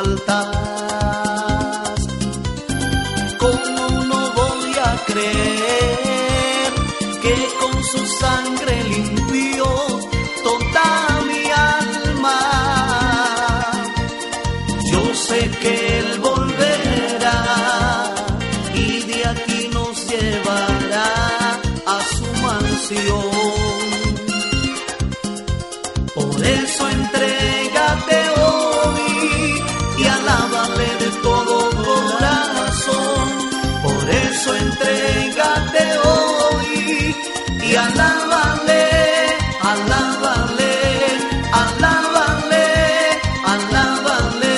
falta y alábale, alábale, alábale, alábale.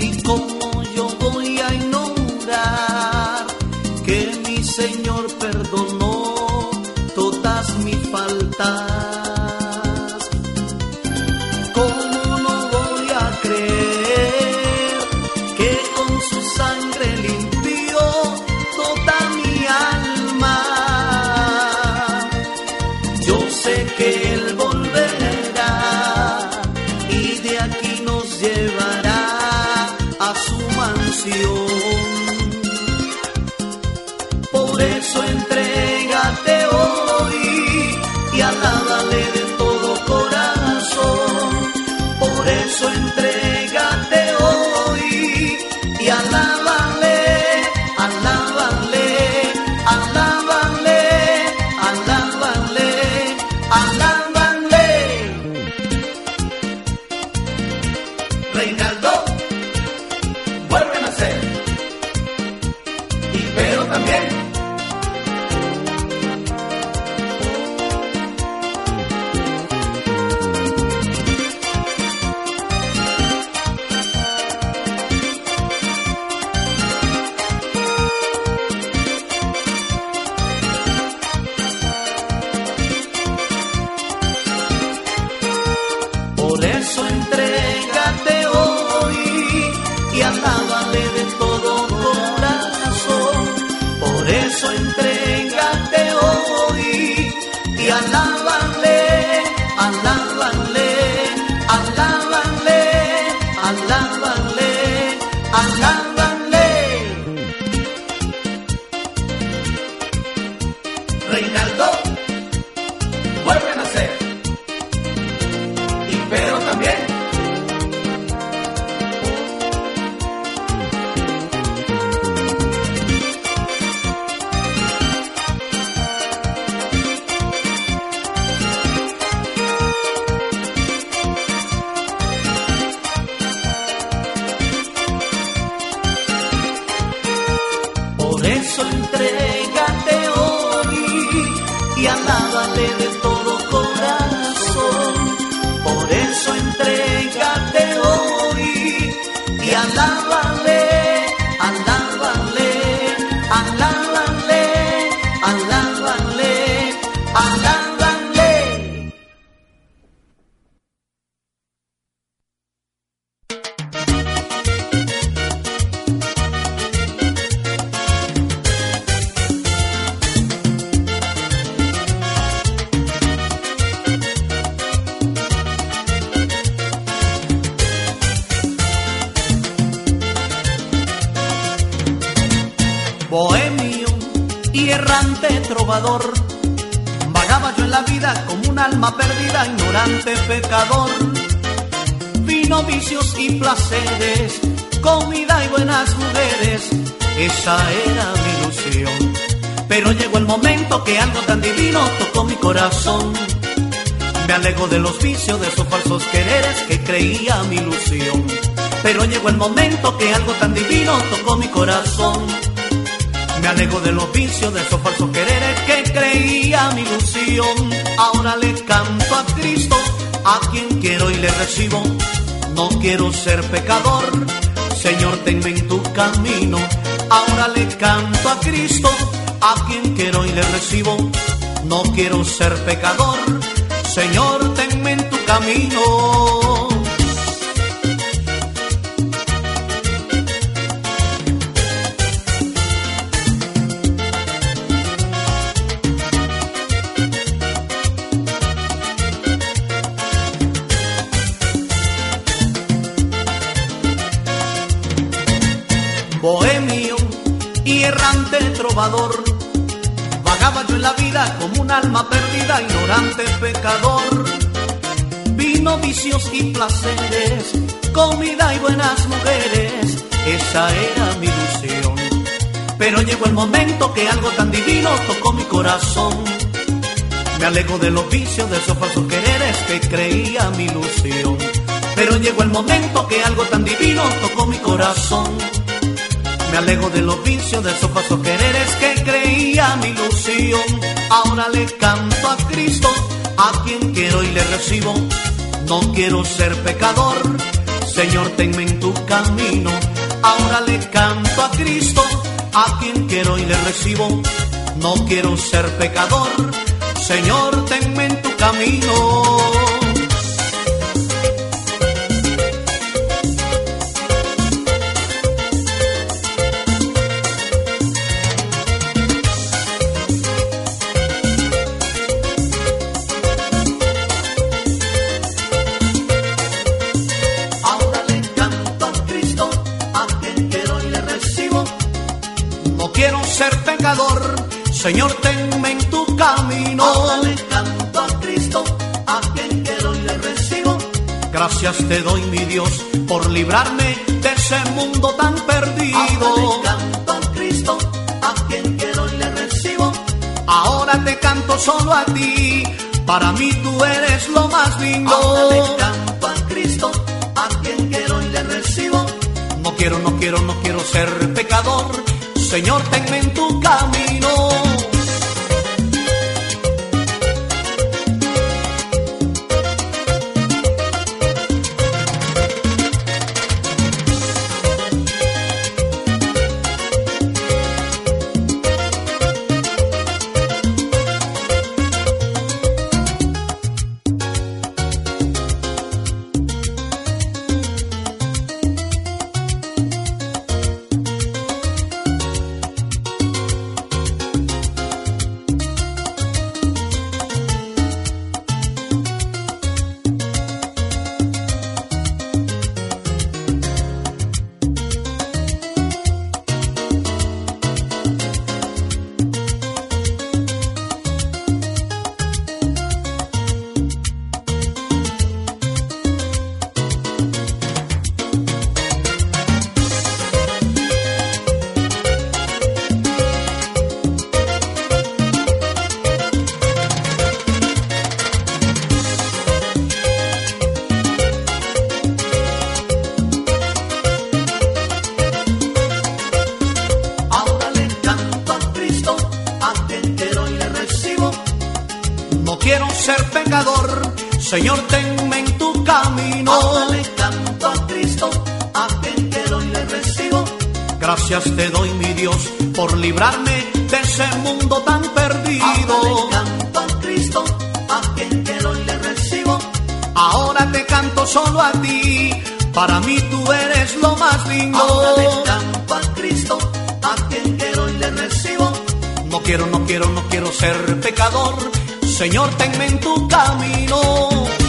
Y como yo voy a ignorar que mi Señor perdona la. Me alego del oficio de esos falsos quereres que creía mi ilusión. Pero llegó el momento que algo tan divino tocó mi corazón. Me alego del oficio de esos falsos quereres que creía mi ilusión. Ahora le canto a Cristo, a quien quiero y le recibo. No quiero ser pecador, Señor, tenme en tu camino. Ahora le canto a Cristo, a quien quiero y le recibo. No quiero ser pecador. Señor, tenme en tu camino. Bohemio y errante trovador la vida como un alma perdida, ignorante pecador. Vino, vicios y placeres, comida y buenas mujeres, esa era mi ilusión. Pero llegó el momento que algo tan divino tocó mi corazón. Me alego de los vicios, de esos falsos quereres que creía mi ilusión. Pero llegó el momento que algo tan divino tocó mi corazón. Me alego de los vicios, de esos falsos quereres que creía mi ilusión. Ahora le canto a Cristo, a quien quiero y le recibo. No quiero ser pecador, Señor, tenme en tu camino. Ahora le canto a Cristo, a quien quiero y le recibo. No quiero ser pecador, Señor, tenme en tu camino. Señor, tenme en tu camino. Ahora le canto a Cristo, a quien quiero y le recibo. Gracias te doy, mi Dios, por librarme de ese mundo tan perdido. Ahora le canto a Cristo, a quien quiero y le recibo. Ahora te canto solo a ti, para mí tú eres lo más lindo. Ahora le canto a Cristo, a quien quiero y le recibo. No quiero, no quiero, no quiero ser pecador. Señor, tenme en tu camino. Quiero, no quiero, no quiero ser pecador. Señor, tenme en tu camino.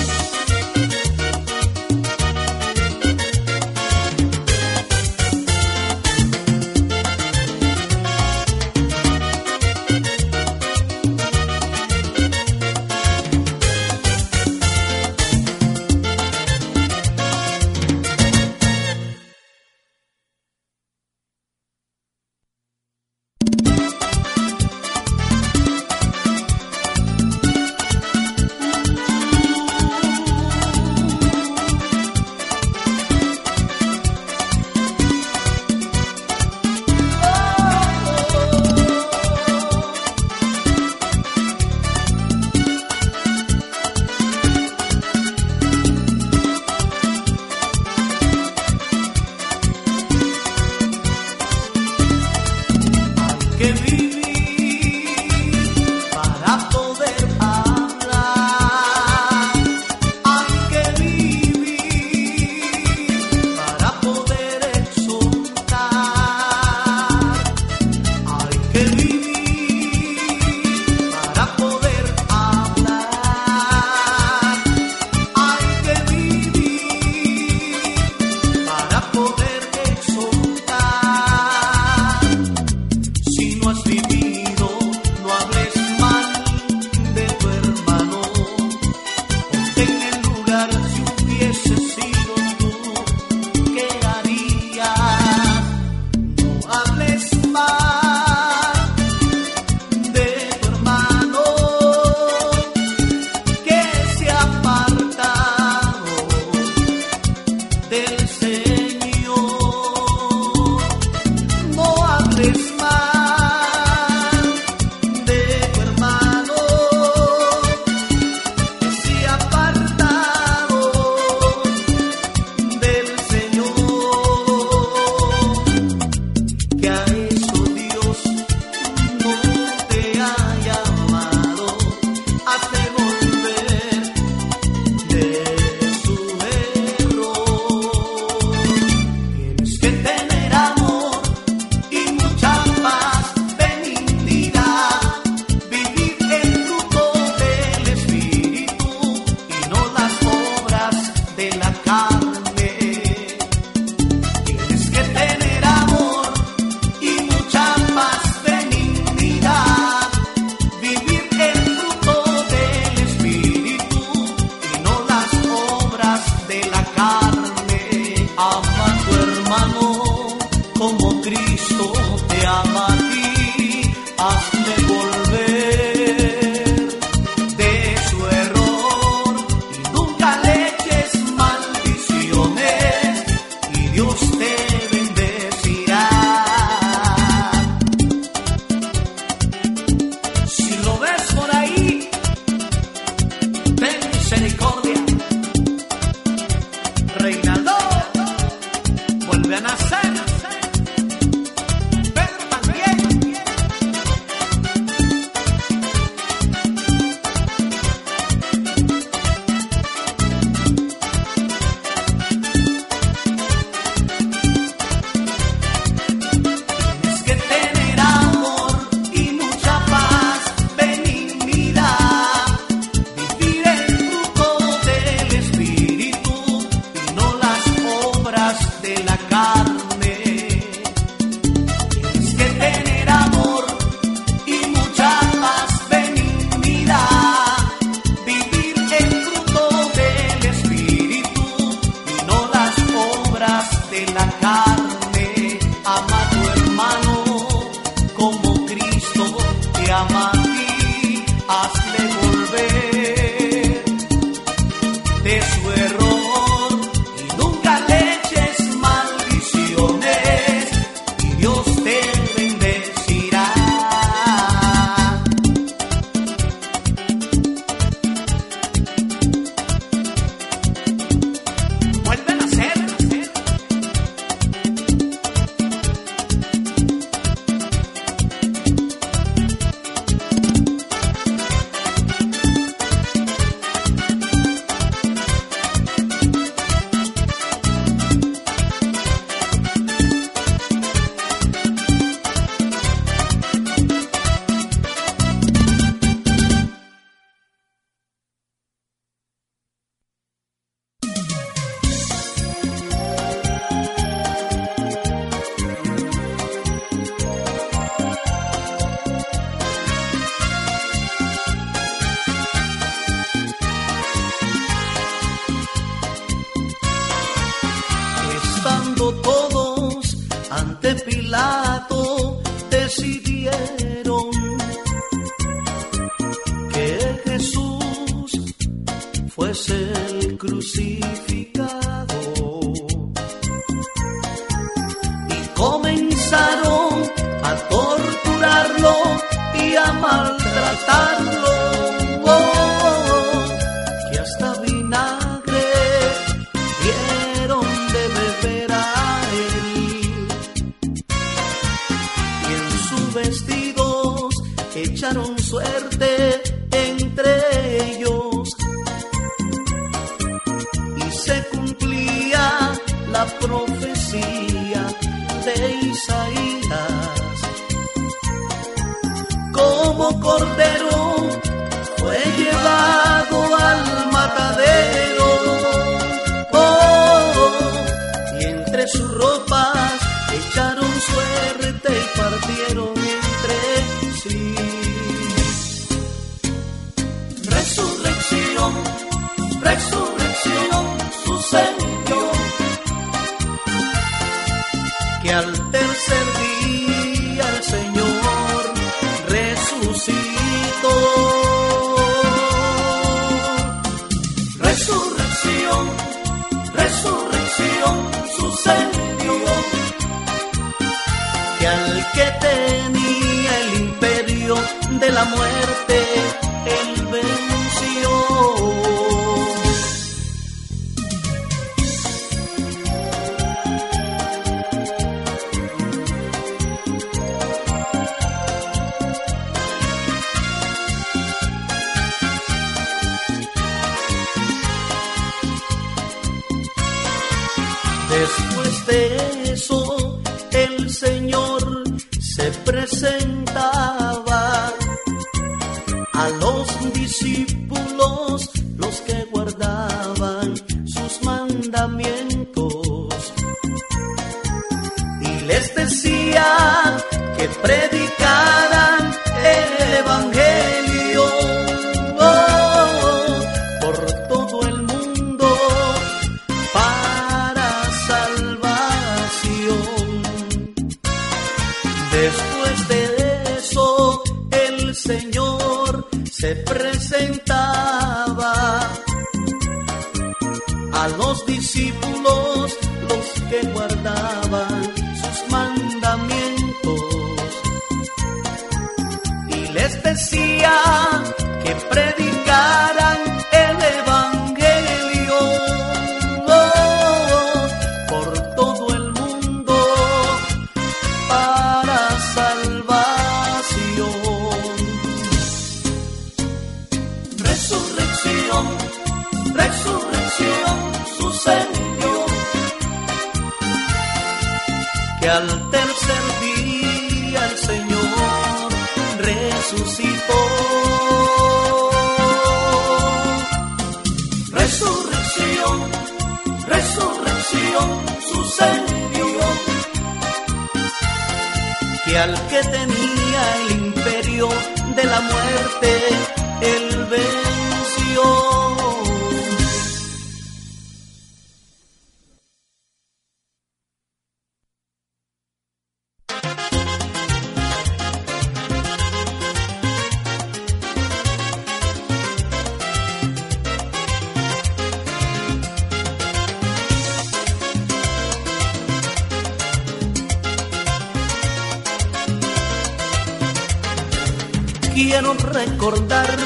Quiero recordar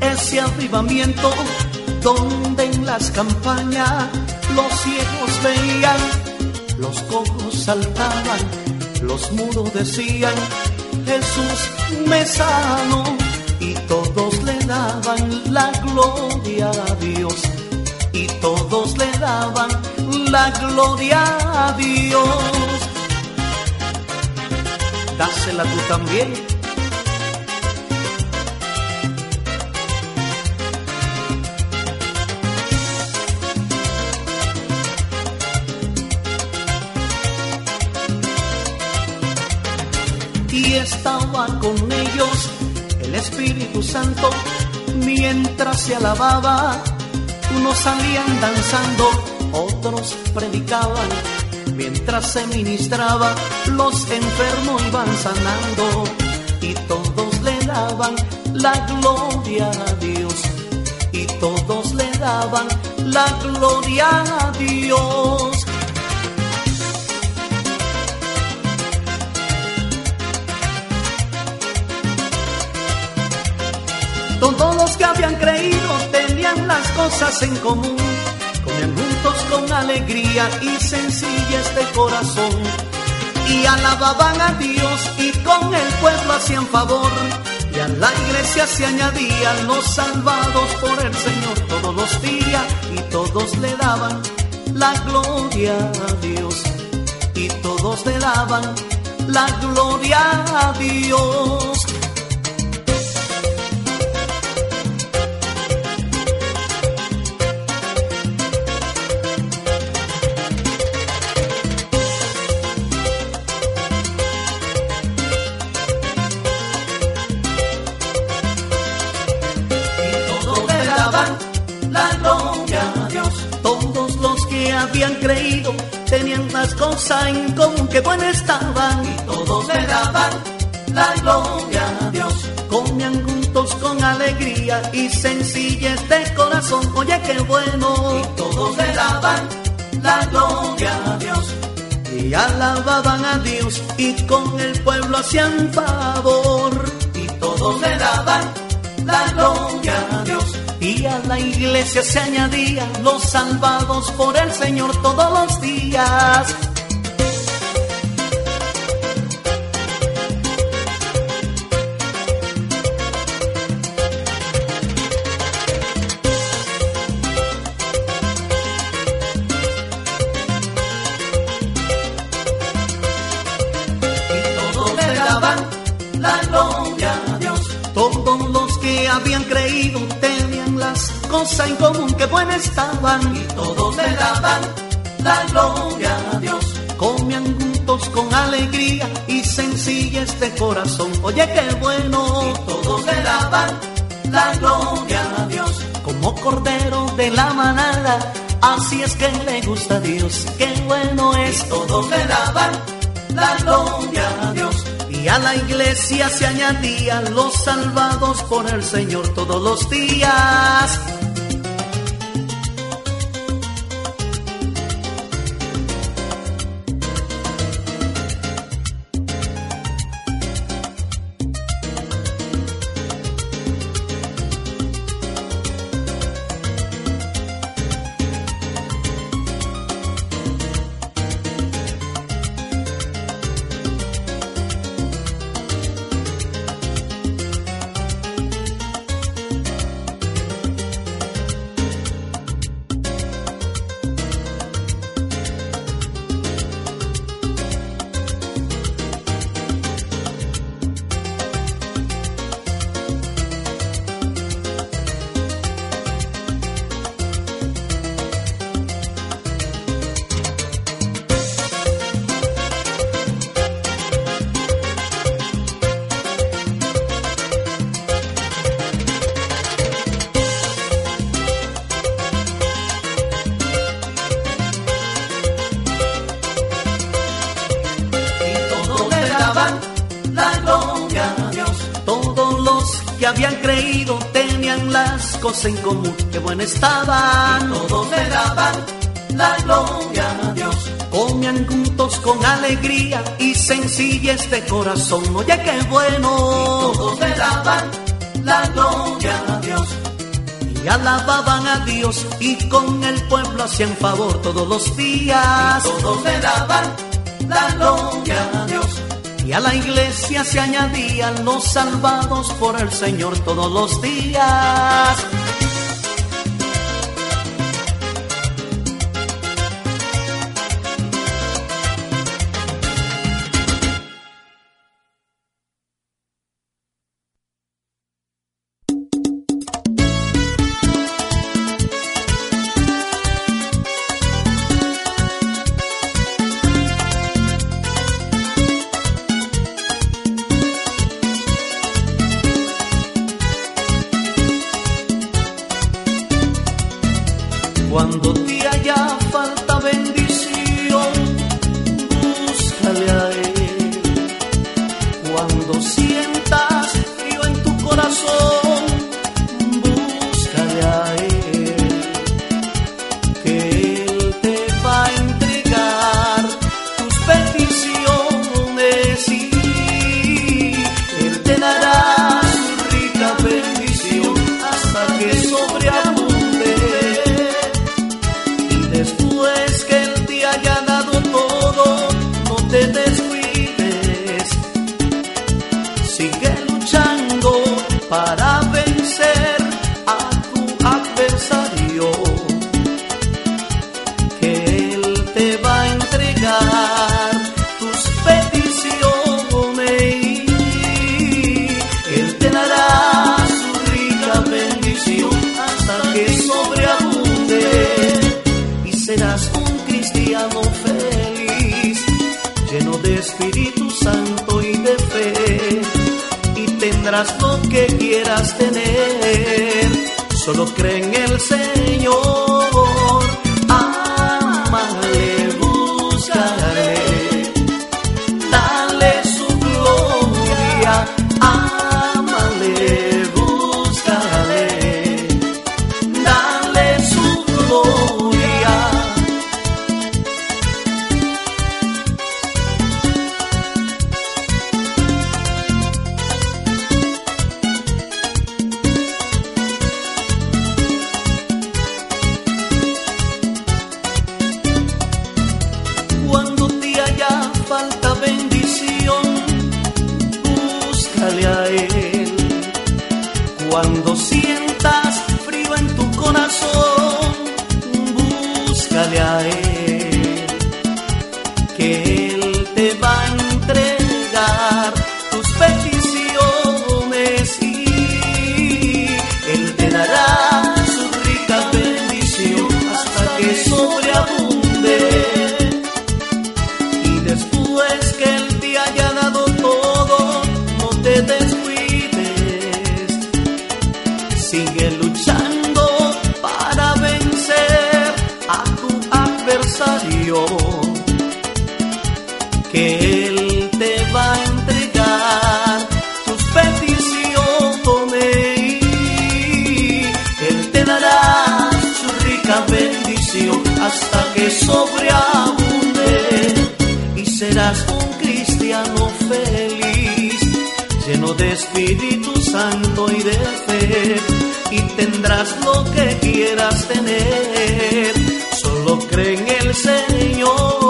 ese avivamiento donde en las campañas los ciegos veían, los cojos saltaban, los muros decían, Jesús me sanó y todos le daban la gloria a Dios y todos le daban la gloria a Dios. Dásela tú también. Espíritu Santo mientras se alababa. Unos salían danzando, otros predicaban. Mientras se ministraba, los enfermos iban sanando y todos le daban la gloria a Dios. Y todos le daban la gloria a Dios. Todos los que habían creído tenían las cosas en común, comían juntos con alegría y sencillez de corazón, y alababan a Dios y con el pueblo hacían favor, y a la iglesia se añadían los salvados por el Señor. Todos los días, y todos le daban la gloria a Dios, y todos le daban la gloria a Dios. Más cosas en común que buenas estaban. Y todos le daban la gloria a Dios. Comían juntos con alegría y sencillez de corazón. Oye, qué bueno. Y todos le daban la gloria a Dios. Y alababan a Dios y con el pueblo hacían favor. Y todos todos le daban la gloria a Dios. Y a la iglesia se añadían los salvados por el Señor todos los días. Las cosas en común que buenas estaban y todos le daban la gloria a Dios. Comían juntos con alegría y sencillez de corazón. Oye, qué bueno. Y todos le daban la gloria a Dios. Como cordero de la manada, así es que le gusta a Dios. Qué bueno es. Y todos le daban la gloria a Dios y a la iglesia se añadían los salvados por el Señor todos los días. En común, qué bueno estaban. todos le daban la gloria a Dios. Comían juntos con alegría y sencillez de corazón. Oye, qué bueno. todos le daban la gloria a Dios. Y alababan a Dios y con el pueblo hacían favor todos los días. todos le daban la gloria a Dios. Y a la iglesia se añadían los salvados por el Señor todos los días. lo que quieras tener. Solo cree en el Señor.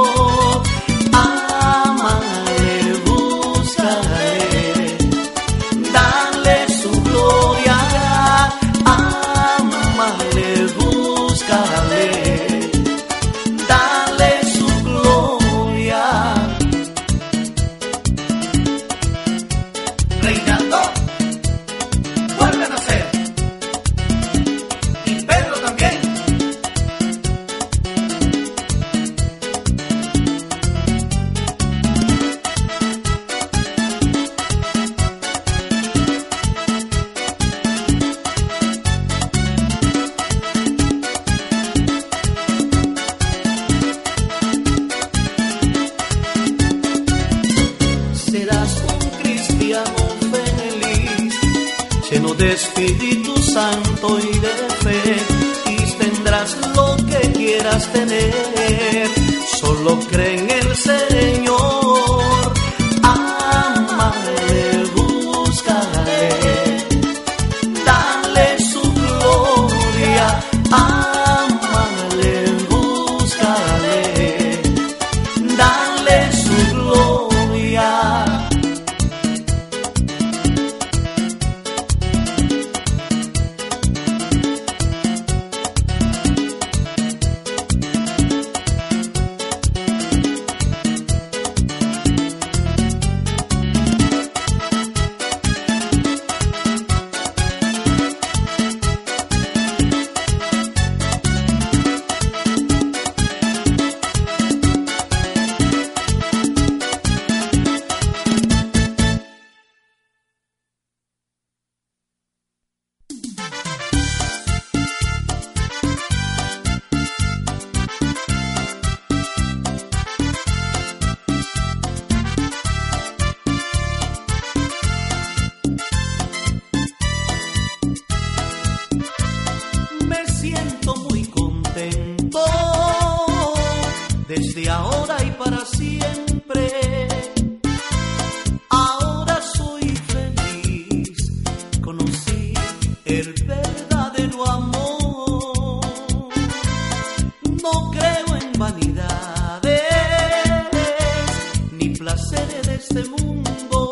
placeres de este mundo.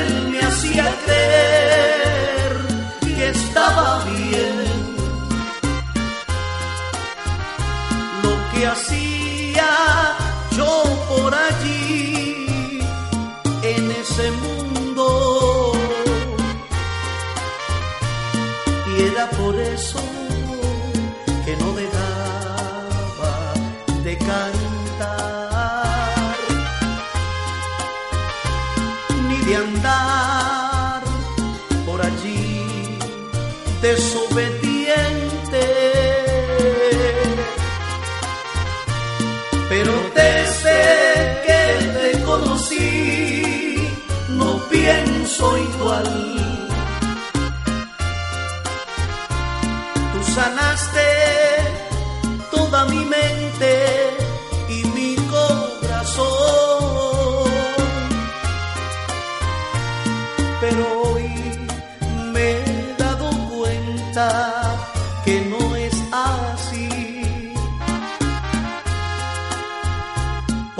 el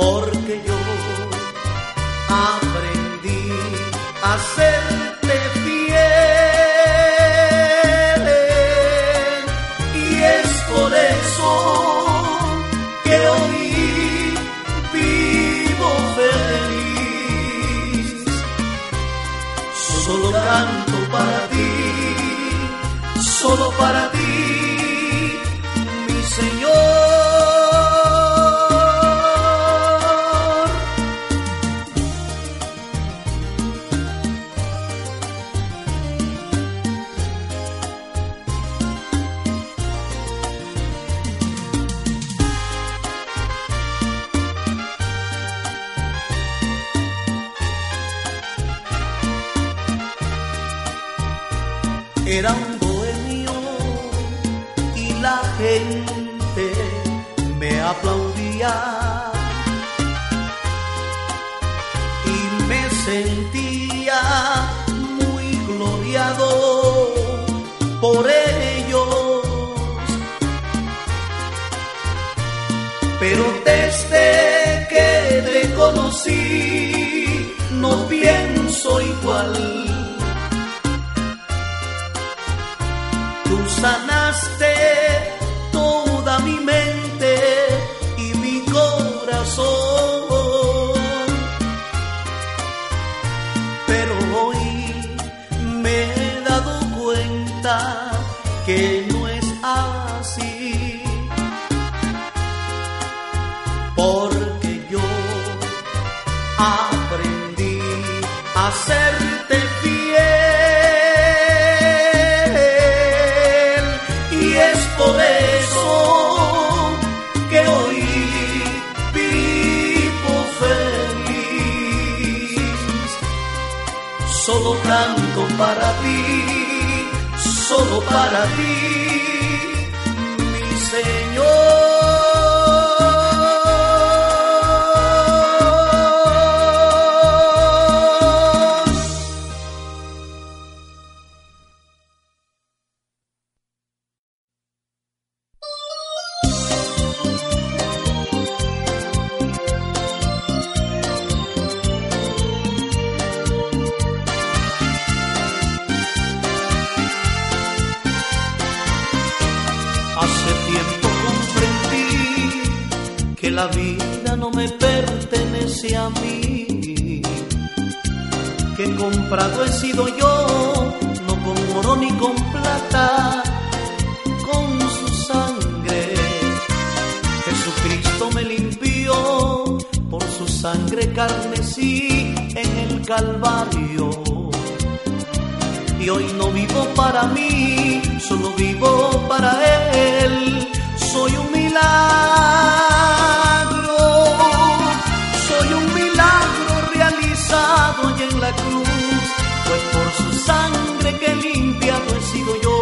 porque yo aprendí a ser no pienso igual. Tú sanaste toda mi mente y mi corazón. Pero hoy me he dado cuenta que hacerte fiel. Y es por eso que hoy vivo feliz. Solo canto para ti, solo para ti. La vida no me pertenece a mí, que comprado he sido yo, no con oro ni con plata, con su sangre. Jesucristo me limpió por su sangre carmesí en el Calvario. Y hoy no vivo para mí, solo vivo para Él. Soy un milagro, cruz, pues por su sangre que limpiado he sido yo.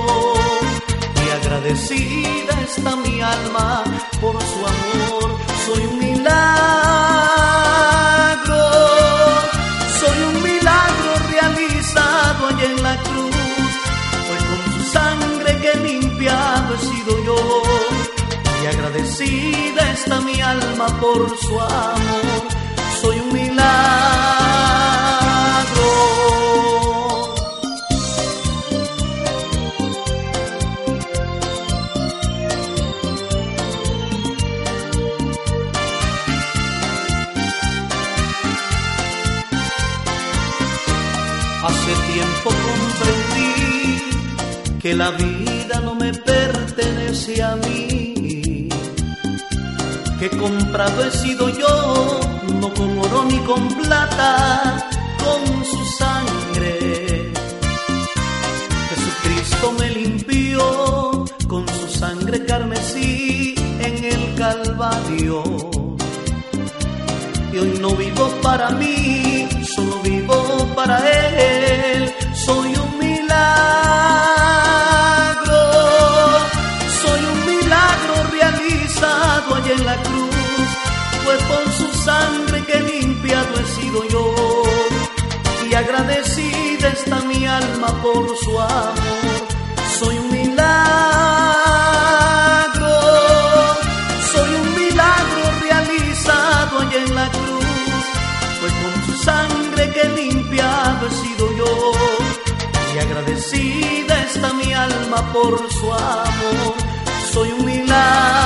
Y agradecida está mi alma por su amor, soy un milagro, soy un milagro realizado allá en la cruz, pues con su sangre que limpiado he sido yo y agradecida está mi alma por su amor. Que la vida no me pertenece a mí, que comprado he sido yo, no con oro ni con plata, con su sangre. Jesucristo me limpió con su sangre carmesí en el Calvario. Y hoy no vivo para mí, solo vivo para Él. Soy un por su amor. Soy un milagro, soy un milagro realizado allá en la cruz, pues con su sangre que limpiado he sido yo. Y agradecida está mi alma por su amor, soy un milagro.